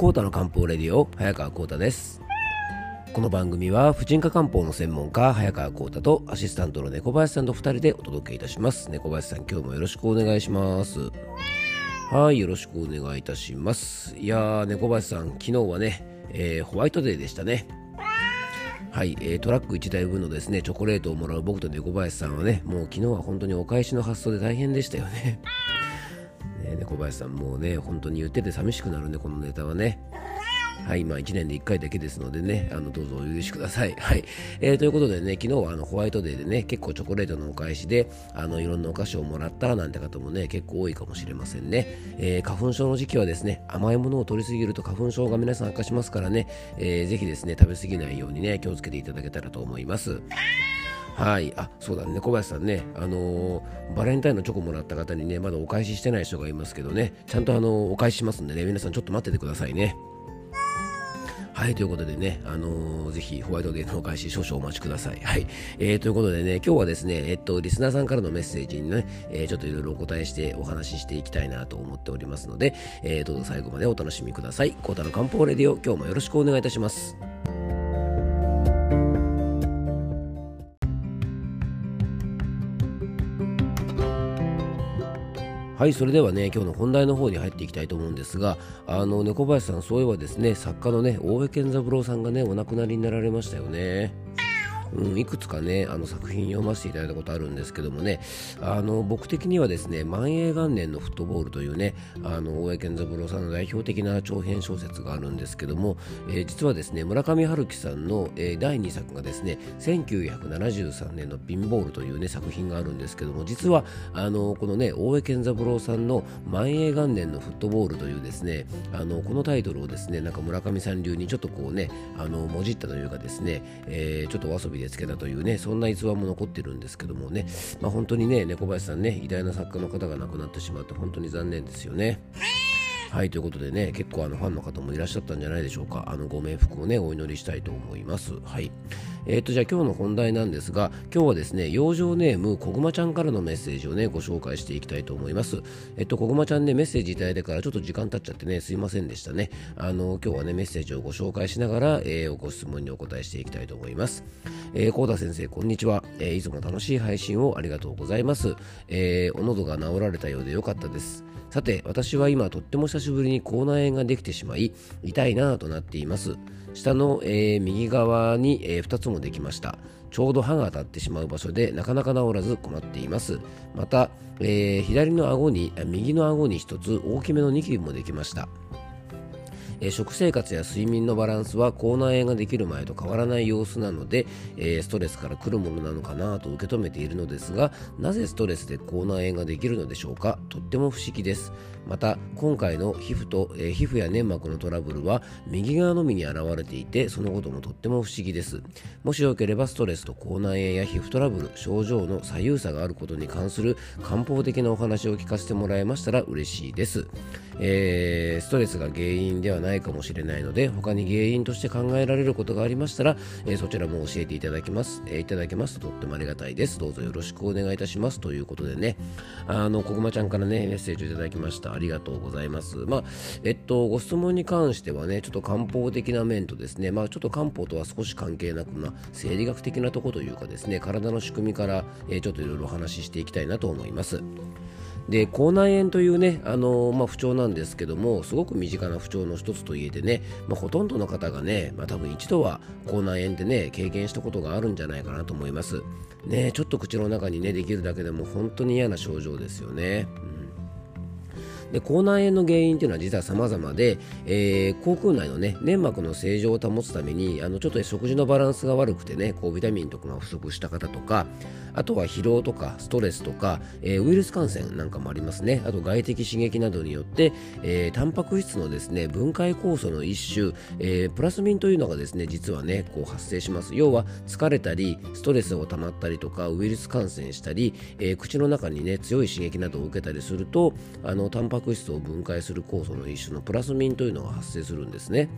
コータの漢方レディオ早川コータです。この番組は婦人科漢方の専門家早川コータとアシスタントの猫林さんと2人でお届けいたします。猫林さん今日もよろしくお願いします。はいよろしくお願いいたします。いやー猫林さん昨日はね、えー、ホワイトデーでしたね。はい、えー、トラック1台分のですねチョコレートをもらう僕と猫林さんはねもう昨日は本当にお返しの発想で大変でしたよね。ね猫林さんもうね本当に言ってて寂しくなるねこのネタはねはい、まあ1年で1回だけですのでね、あのどうぞお許しください。はい、えー、ということでね、昨日はあのホワイトデーでね、結構チョコレートのお返しで、あのいろんなお菓子をもらったなんて方もね、結構多いかもしれませんね。えー、花粉症の時期はですね、甘いものを取りすぎると花粉症が皆さん悪化しますからね、えー、ぜひですね、食べ過ぎないようにね、気をつけていただけたらと思います。はい、あそうだね、小林さんね、あのー、バレンタインのチョコもらった方にね、まだお返ししてない人がいますけどね、ちゃんとあのお返ししますんでね、皆さんちょっと待っててくださいね。はい、ということでね、あのー、ぜひホワイトデーのお返し少々お待ちください。はい、えー、ということでね、今日はですね、えっと、リスナーさんからのメッセージにね、えー、ちょっといろいろお答えしてお話ししていきたいなと思っておりますので、えー、どうぞ最後までお楽しみください。コータの漢方レディオ、今日もよろしくお願いいたします。はいそれではね今日の本題の方に入っていきたいと思うんですがあの猫林さんそういえばですね作家のね大江健三郎さんがねお亡くなりになられましたよね。うん、いくつかねあの作品読ませていただいたことあるんですけどもね。あの僕的にはですね万栄元年のフットボールというねあの大江健三郎さんの代表的な長編小説があるんですけども、えー、実はですね村上春樹さんの、えー、第2作がですね1973年のピンボールというね作品があるんですけども実はあのこのね大江健三郎さんの万栄元年のフットボールというですねあのこのタイトルをですねなんか村上さん流にちょっとこうねあのもじったというかですね、えー、ちょっとお遊びでつけたというねそんな逸話も残ってるんですけどもね、まあ、本当にね猫林さんね偉大な作家の方が亡くなってしまって本当に残念ですよね。はい、ということでね、結構あのファンの方もいらっしゃったんじゃないでしょうか。あのご冥福をね、お祈りしたいと思います。はい。えっ、ー、と、じゃあ今日の本題なんですが、今日はですね、養生ネーム、こぐまちゃんからのメッセージをね、ご紹介していきたいと思います。えっと、こぐまちゃんね、メッセージいただいてからちょっと時間経っちゃってね、すいませんでしたね。あの、今日はね、メッセージをご紹介しながら、えー、ご質問にお答えしていきたいと思います。えー、コーダ先生、こんにちは。えー、いつも楽しい配信をありがとうございます。えー、お喉が治られたようでよかったです。さて私は今とっても久しぶりに口内炎ができてしまい痛いなぁとなっています下の、えー、右側に、えー、2つもできました。ちょうど歯が当たってしまう場所でなかなか治らず困っています。また、えー、左の顎に右の顎に1つ大きめのニキビもできました。え食生活や睡眠のバランスは口内炎ができる前と変わらない様子なので、えストレスから来るものなのかなと受け止めているのですがなぜストレスで口内炎ができるのでしょうか？とっても不思議です。また今回の皮膚と、え、皮膚や粘膜のトラブルは右側のみに現れていてそのこともとっても不思議です。もしよければストレスと口内炎や皮膚トラブル症状の左右差があることに関する漢方的なお話を聞かせてもらえましたら嬉しいです、えー、ストレスが原因ではないないかもしれないので他に原因として考えられることがありましたら、えー、そちらも教えていただきます、えー、いただけます。ととってもありがたいです。どうぞよろしくお願いいたします。ということでね。あのこぐまちゃんからねメッセージをいただきました。ありがとうございます。まあえっとご質問に関してはねちょっと漢方的な面とですねまあちょっと漢方とは少し関係なくな生理学的なとこというかですね体の仕組みから、えー、ちょっといろいろお話ししていきたいなと思います。で口内炎というね、あの、まあ、不調なんですけどもすごく身近な不調の一つと言えてね、まあ、ほとんどの方がね、まあ、多分一度は口内炎でね経験したことがあるんじゃないかなと思います。ねちょっと口の中にねできるだけでも本当に嫌な症状ですよね、うん。で口内炎の原因というのは実は様々で、えー、口腔内の、ね、粘膜の正常を保つためにあのちょっと食事のバランスが悪くてねこうビタミンとかが不足した方とかあとは疲労とかストレスとか、えー、ウイルス感染なんかもありますねあと外的刺激などによって、えー、タンパク質のですね分解酵素の一種、えー、プラスミンというのがですね実はねこう発生します要は疲れたりストレスを溜まったりとかウイルス感染したり、えー、口の中にね強い刺激などを受けたりするとあのタンパク質を分解する酵素の一種のプラスミンというのが発生するんですね。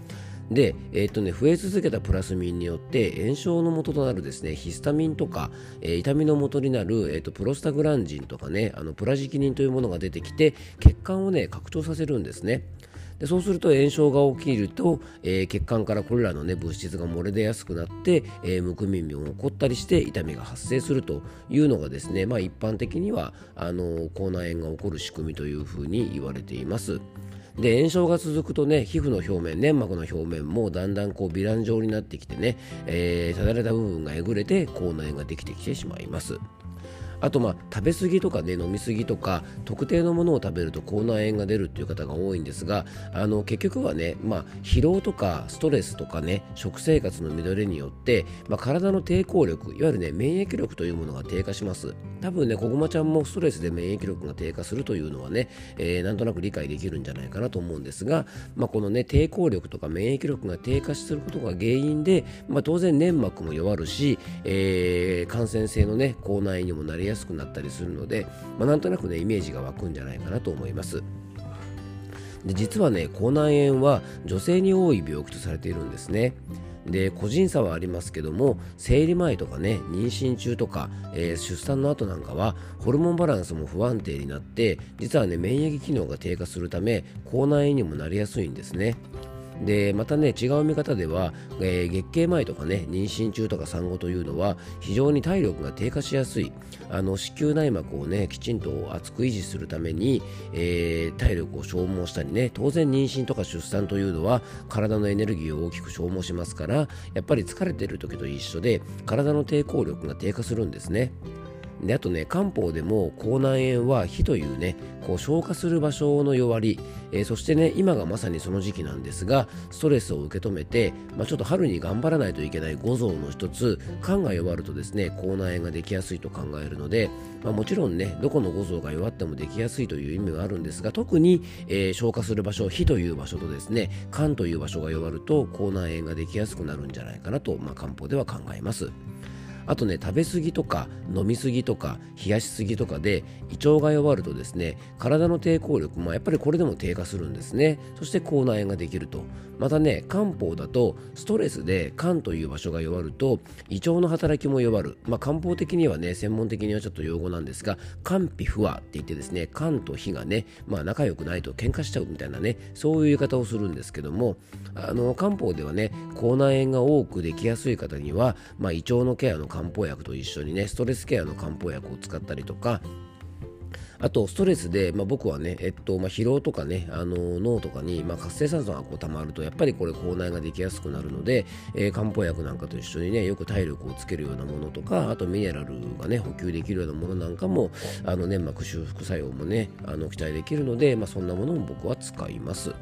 で、えー、っとね、増え続けたプラスミンによって炎症の元となるですねヒスタミンとか、えー、痛みの元になる、えー、っとプロスタグランジンとかねあのプラジキニンというものが出てきて血管をね拡張させるんですね。でそうすると炎症が起きると、えー、血管からこれらの、ね、物質が漏れ出やすくなって、えー、むくみも起こったりして痛みが発生するというのがですね、まあ、一般的にはあの口内炎が起こる仕組みというふうに言われています。で炎症が続くとね皮膚の表面粘膜の表面もだんだんこうヴィラン状になってきてね、えー、ただれた部分がえぐれて口内炎ができてきてしまいます。あとまあ食べ過ぎとかね飲み過ぎとか特定のものを食べると口内炎が出るっていう方が多いんですがあの結局はね、まあ、疲労とかストレスとかね食生活の乱れによって、まあ、体の抵抗力いわゆるね免疫力というものが低下します。多分ねこぐまちゃんもストレスで免疫力が低下するというのはね、えー、なんとなく理解できるんじゃないかなと思うんですが、まあ、このね抵抗力とか免疫力が低下することが原因で、まあ、当然粘膜も弱るし、えー、感染性のね口内炎にもなりやすくなったりするので、まあ、なんとなくねイメージが湧くんじゃないかなと思います。で実はね口内炎は女性に多い病気とされているんですね。で個人差はありますけども生理前とかね妊娠中とか、えー、出産の後なんかはホルモンバランスも不安定になって実はね免疫機能が低下するため口内炎にもなりやすいんですね。でまたね違う見方では、えー、月経前とかね妊娠中とか産後というのは非常に体力が低下しやすいあの子宮内膜をねきちんと厚く維持するために、えー、体力を消耗したりね当然妊娠とか出産というのは体のエネルギーを大きく消耗しますからやっぱり疲れている時と一緒で体の抵抗力が低下するんですね。であとね漢方でも口内炎は火というねこう消化する場所の弱り、えー、そしてね今がまさにその時期なんですがストレスを受け止めて、まあ、ちょっと春に頑張らないといけない五臓の一つ肝が弱るとですね口内炎ができやすいと考えるので、まあ、もちろんねどこの五臓が弱ってもできやすいという意味はあるんですが特に、えー、消化する場所火という場所とですね肝という場所が弱ると口内炎ができやすくなるんじゃないかなと、まあ、漢方では考えます。あとね食べ過ぎとか飲み過ぎとか冷やしすぎとかで胃腸が弱るとですね体の抵抗力もやっぱりこれでも低下するんですね。そして口内炎ができると。またね漢方だとストレスで肝という場所が弱ると胃腸の働きも弱る。まあ漢方的にはね専門的にはちょっと用語なんですが肝脾不和って言ってですね肝と脾がねまあ仲良くないと喧嘩しちゃうみたいなねそういう言い方をするんですけどもあの漢方ではね口内炎が多くできやすい方には、まあ、胃腸のケアの漢方薬と一緒にねストレスケアの漢方薬を使ったりとかあとストレスで、まあ、僕はね、えっとまあ、疲労とかねあの脳とかに、まあ、活性酸素がこう溜まるとやっぱりこれ口内ができやすくなるので、えー、漢方薬なんかと一緒にねよく体力をつけるようなものとかあとミネラルがね補給できるようなものなんかもあの粘膜修復作用もねあの期待できるので、まあ、そんなものも僕は使います。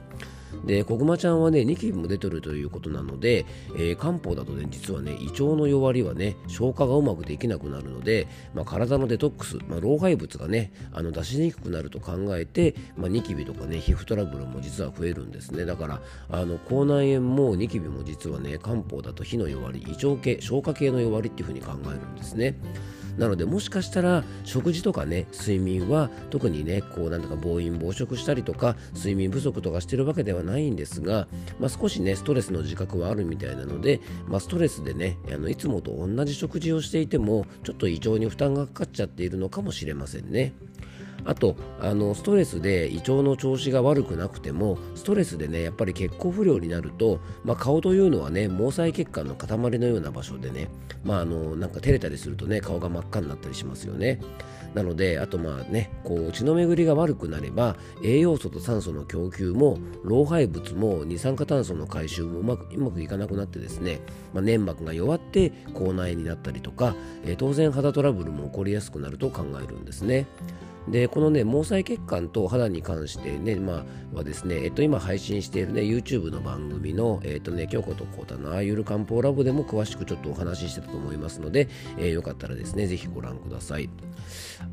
で、こぐまちゃんはね、ニキビも出てるということなので、えー、漢方だとね、実はね、胃腸の弱りはね、消化がうまくできなくなるので、まあ、体のデトックス、まあ、老廃物がね、あの出しにくくなると考えて、まあ、ニキビとかね、皮膚トラブルも実は増えるんですね。だから、あの口内炎もニキビも実はね、漢方だと火の弱り、胃腸系、消化系の弱りっていうふうに考えるんですね。なのでもしかしたら食事とかね睡眠は特にねこうなんとか暴飲暴食したりとか睡眠不足とかしてるわけではないんですが、まあ、少しねストレスの自覚はあるみたいなので、まあ、ストレスでねあのいつもと同じ食事をしていてもちょっと異常に負担がかかっちゃっているのかもしれませんね。あとあのストレスで胃腸の調子が悪くなくてもストレスでねやっぱり血行不良になると、まあ、顔というのはね毛細血管の塊のような場所でね、まあ、あのなんか照れたりするとね顔が真っ赤になったりしますよね。なのであとまあねこう血の巡りが悪くなれば栄養素と酸素の供給も老廃物も二酸化炭素の回収もうまくうまくいかなくなってですね、まあ、粘膜が弱って口内炎になったりとか、えー、当然肌トラブルも起こりやすくなると考えるんですね。でこのね毛細血管と肌に関してね、まあ、はですね、えっと、今配信しているね YouTube の番組の、えっとね、京子とコータのあゆる漢方ラボでも詳しくちょっとお話ししてたと思いますので、えー、よかったらですねぜひご覧ください。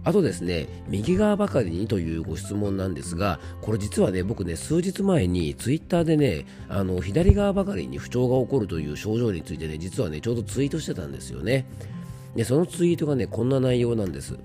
あとですね右側ばかりにというご質問なんですがこれ実はね僕ね数日前に Twitter でねあの左側ばかりに不調が起こるという症状についてね実はねちょうどツイートしてたんですよね。でそのツイートがねこんな内容なんです。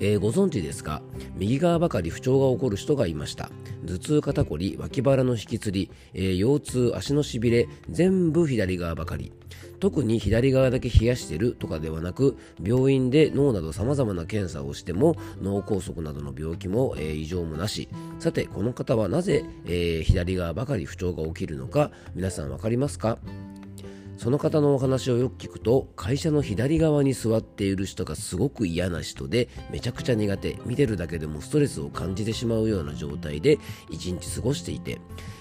えー、ご存知ですか？右側ばかり不調が起こる人がいました。頭痛肩こり脇腹の引きつり、えー、腰痛足のしびれ全部左側ばかり。特に左側だけ冷やしてるとかではなく病院で脳などさまざまな検査をしても脳梗塞などの病気も、えー、異常もなし。さてこの方はなぜ、え、左側ばかり不調が起きるのか皆さん分かりますか？その方のお話をよく聞くと会社の左側に座っている人がすごく嫌な人でめちゃくちゃ苦手見てるだけでもストレスを感じてしまうような状態で一日過ごしていて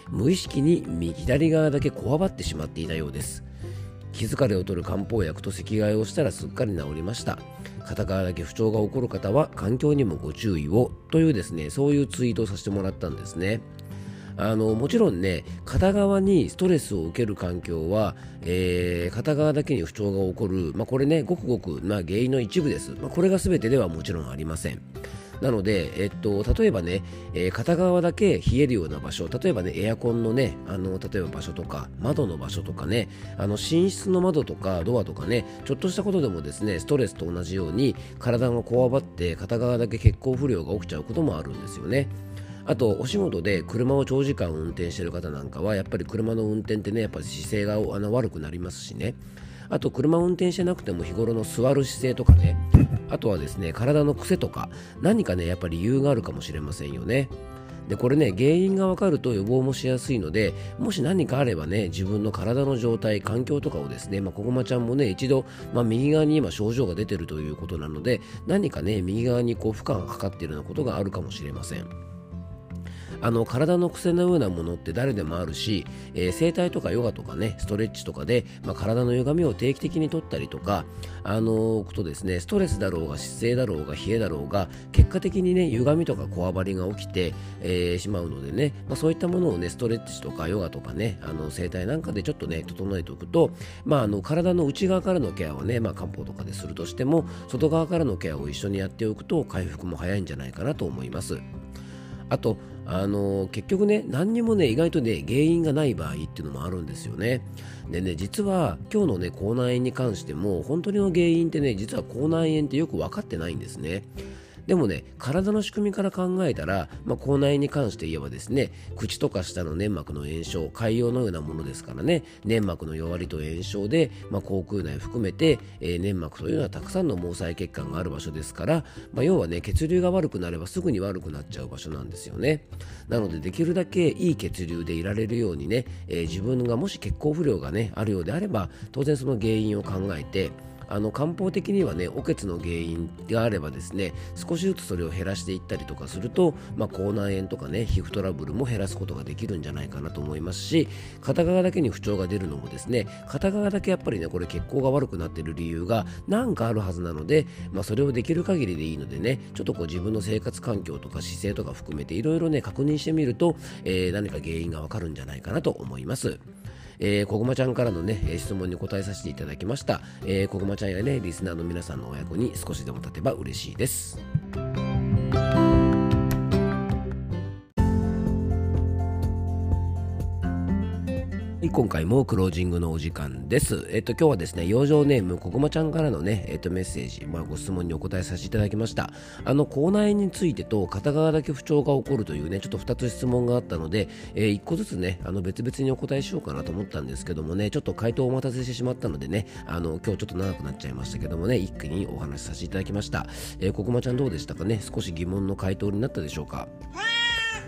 無意識に左側だけこわばってしまっていたようです。気疲れを取る漢方薬と席替えをしたらすっかり治りました。片側だけ不調が起こる方は環境にもご注意をというですねそういうツイートをさせてもらったんですね。あのもちろんね片側にストレスを受ける環境は、えー、片側だけに不調が起こる、まあ、これねごくごく、まあ、原因の一部です、まあ、これが全てではもちろんありませんなので、えっと、例えばね、えー、片側だけ冷えるような場所、例えばね、エアコンのね、あの、例えば場所とか、窓の場所とかね、あの、寝室の窓とかドアとかね、ちょっとしたことでもですね、ストレスと同じように体がこわばって片側だけ血行不良が起きちゃうこともあるんですよね。あとお仕事で車を長時間運転してる方なんかはやっぱり車の運転ってねやっぱ姿勢があの悪くなりますしね。あと車運転してなくても日頃の座る姿勢とかね。あとはですね体の癖とか何かねやっぱり理由があるかもしれませんよね。でこれね原因が分かると予防もしやすいのでもし何かあればね自分の体の状態環境とかをですね、まあ、ここまちゃんもね一度、まあ、右側に今症状が出てるということなので何かね右側にこう負荷がかかっているようなことがあるかもしれません。あの体の癖のようなものって誰でもあるし、えー、整体とかヨガとかねストレッチとかで、まあ、体の歪みを定期的に取ったりとかあのー、とですねストレスだろうが姿勢だろうが冷えだろうが結果的にね歪みとかこわばりが起きて、えー、しまうのでね、まあ、そういったものをねストレッチとかヨガとかねあの整体なんかでちょっとね整えておくと、まあ、あの体の内側からのケアはね、まあ、漢方とかでするとしても外側からのケアを一緒にやっておくと回復も早いんじゃないかなと思います。あとあの結局ね何にもね意外とね原因がない場合っていうのもあるんですよね。でね実は今日のね口内炎に関しても本当の原因ってね実は口内炎ってよく分かってないんですね。でもね体の仕組みから考えたら、まあ、口内に関して言えばですね口とか舌の粘膜の炎症潰瘍のようなものですからね粘膜の弱りと炎症で、まあ、口腔内含めて、えー、粘膜というのはたくさんの毛細血管がある場所ですから、まあ、要はね血流が悪くなればすぐに悪くなっちゃう場所なんですよね。なのでできるだけいい血流でいられるようにね、えー、自分がもし血行不良がねあるようであれば当然その原因を考えてあの漢方的にはね、おけつの原因があればですね、少しずつそれを減らしていったりとかすると、まあ、口内炎とかね、皮膚トラブルも減らすことができるんじゃないかなと思いますし、片側だけに不調が出るのもですね、片側だけやっぱりね、これ血行が悪くなっている理由が何かあるはずなので、まあ、それをできる限りでいいのでね、ちょっとこう自分の生活環境とか姿勢とか含めていろいろね、確認してみると、えー、何か原因がわかるんじゃないかなと思います。えー、こぐまちゃんからのね、質問に答えさせていただきました。えー、こぐまちゃんやね、リスナーの皆さんの親子に少しでも立てば嬉しいです。い今回もクロージングのお時間です。えっと、今日はですね、養生ネームここまちゃんからのね、えっと、メッセージ、まあ、ご質問にお答えさせていただきました。あの、口内炎についてと片側だけ不調が起こるというね、ちょっと2つ質問があったので、えー、1個ずつね、あの、別々にお答えしようかなと思ったんですけどもね、ちょっと回答をお待たせしてしまったのでね、あの、今日ちょっと長くなっちゃいましたけどもね、一気にお話しさせていただきました。えー、ここまちゃんどうでしたかね？少し疑問の回答になったでしょうか？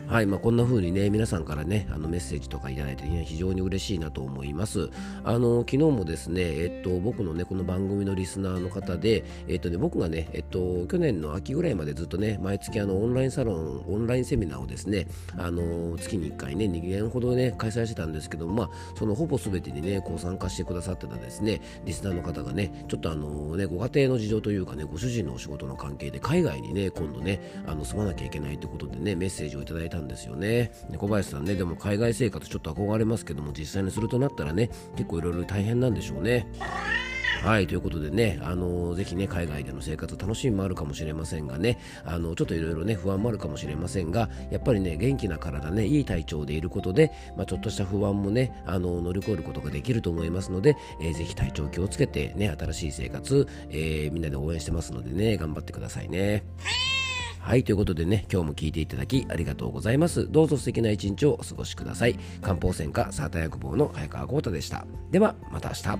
はい、まあ、こんな風にね、皆さんからね、あのメッセージとかいただいて、非常に嬉しいなと思います。あの、昨日もですね、えっと、僕のね、この番組のリスナーの方で、えっとね、僕がね、えっと、去年の秋ぐらいまでずっとね、毎月あの、オンラインサロン、オンラインセミナーをですね、あの、月に1回ね、2年ほどね、開催してたんですけど、まあ、そのほぼ全てにね、こう参加してくださってたですね、リスナーの方がね、ちょっとあの、ね、ご家庭の事情というかね、ご主人のお仕事の関係で、海外にね、今度ね、あの、住まなきゃいけないということでね、メッセージをいただいたんですよね。小林さんねでも海外生活ちょっと憧れますけども実際にするとなったらね結構いろいろ大変なんでしょうね。はいということでね、あのぜひね海外での生活楽しみもあるかもしれませんがねあのちょっといろいろね不安もあるかもしれませんがやっぱりね元気な体ねいい体調でいることで、まあ、ちょっとした不安もねあの乗り越えることができると思いますので、えー、ぜひ体調気をつけてね新しい生活、え、みんなで応援してますのでね頑張ってくださいね。はいということでね今日も聞いていただきありがとうございます。どうぞ素敵な一日をお過ごしください。漢方専科サータ薬房の早川浩太でした。ではまた明日。